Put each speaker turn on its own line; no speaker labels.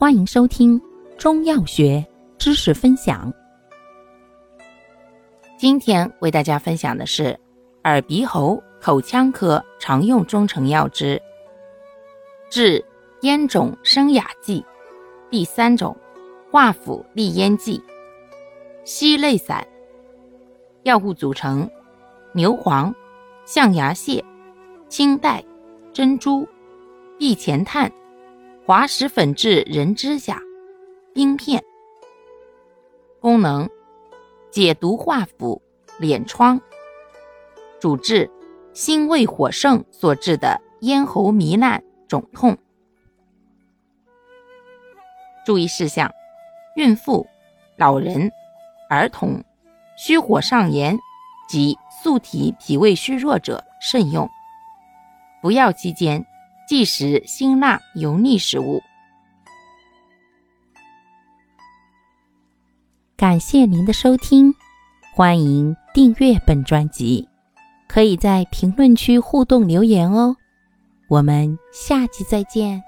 欢迎收听中药学知识分享。今天为大家分享的是耳鼻喉口腔科常用中成药之治咽肿生哑剂第三种化腐利咽剂烯类散。药物组成：牛黄、象牙蟹、青黛、珍珠、碧钱炭。滑石粉质人指甲，冰片。功能：解毒化腐，敛疮。主治：心胃火盛所致的咽喉糜烂、肿痛。注意事项：孕妇、老人、儿童、虚火上炎及素体脾胃虚弱者慎用。服药期间。忌食辛辣油腻食物。感谢您的收听，欢迎订阅本专辑，可以在评论区互动留言哦。我们下期再见。